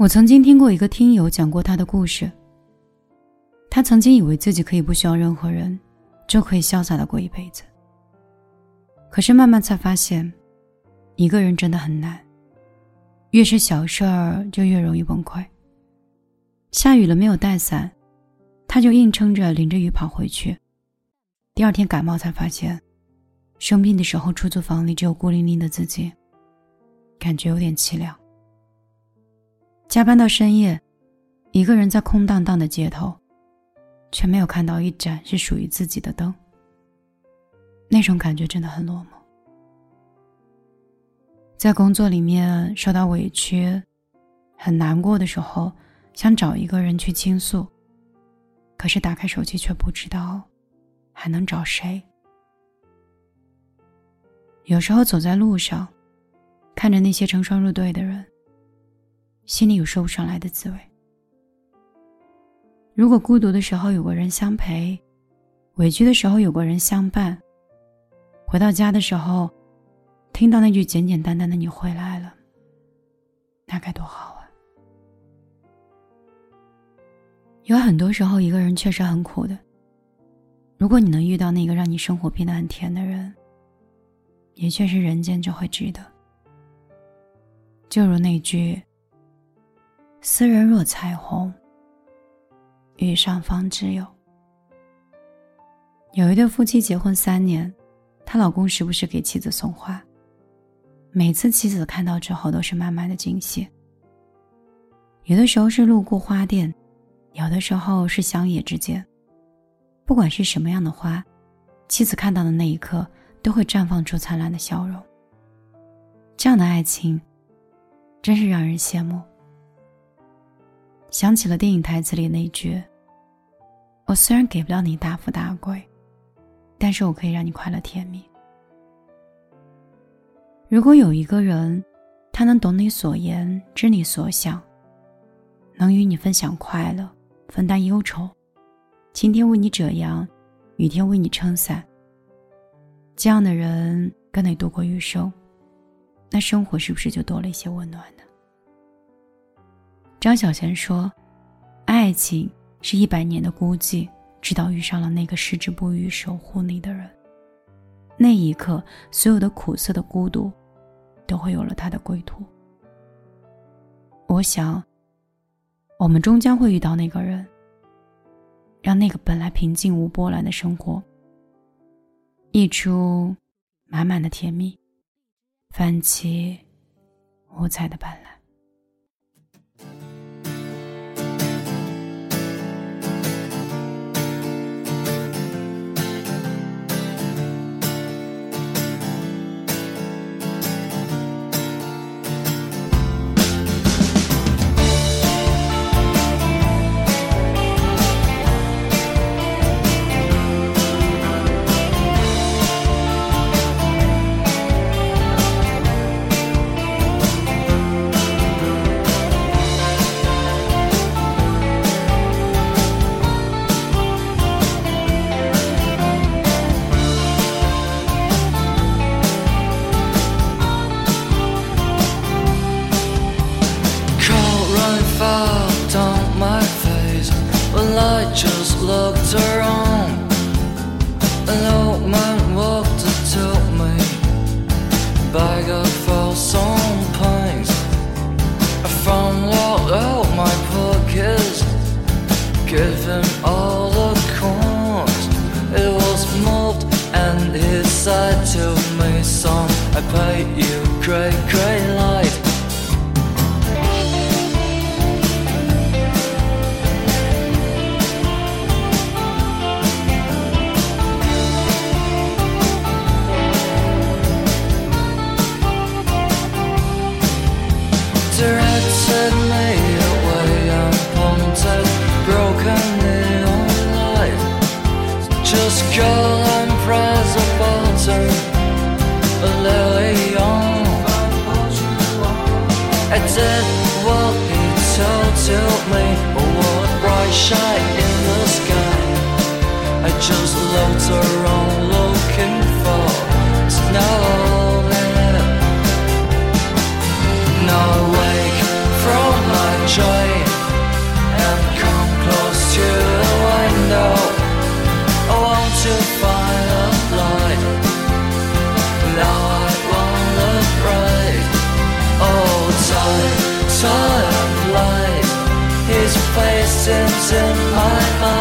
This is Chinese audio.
我曾经听过一个听友讲过他的故事。他曾经以为自己可以不需要任何人，就可以潇洒的过一辈子。可是慢慢才发现，一个人真的很难。越是小事儿，就越容易崩溃。下雨了没有带伞，他就硬撑着淋着雨跑回去。第二天感冒才发现，生病的时候出租房里只有孤零零的自己，感觉有点凄凉。加班到深夜，一个人在空荡荡的街头，却没有看到一盏是属于自己的灯。那种感觉真的很落寞。在工作里面受到委屈、很难过的时候，想找一个人去倾诉，可是打开手机却不知道还能找谁。有时候走在路上，看着那些成双入对的人。心里有说不上来的滋味。如果孤独的时候有个人相陪，委屈的时候有个人相伴，回到家的时候，听到那句简简单单的“你回来了”，那该多好啊！有很多时候，一个人确实很苦的。如果你能遇到那个让你生活变得很甜的人，也确实人间就会值得。就如那句。斯人若彩虹，遇上方知有。有一对夫妻结婚三年，她老公时不时给妻子送花，每次妻子看到之后都是满满的惊喜。有的时候是路过花店，有的时候是乡野之间，不管是什么样的花，妻子看到的那一刻都会绽放出灿烂的笑容。这样的爱情，真是让人羡慕。想起了电影台词里那句：“我虽然给不了你大富大贵，但是我可以让你快乐甜蜜。”如果有一个人，他能懂你所言，知你所想，能与你分享快乐，分担忧愁，晴天为你遮阳，雨天为你撑伞，这样的人跟你度过余生，那生活是不是就多了一些温暖呢？张小娴说：“爱情是一百年的孤寂，直到遇上了那个矢志不渝守护你的人。那一刻，所有的苦涩的孤独，都会有了它的归途。我想，我们终将会遇到那个人，让那个本来平静无波澜的生活，溢出满满的甜蜜，泛起五彩的斑斓。” Looked around. An old man walked up to me, bag of for some pains. I found out out my pockets, gave him all the coins. It was moved, and he said to me, son, I paid you This and prize of water, a lion. on. And that what he told to me, A what bright shine in the sky. I just loads around looking for snow. my.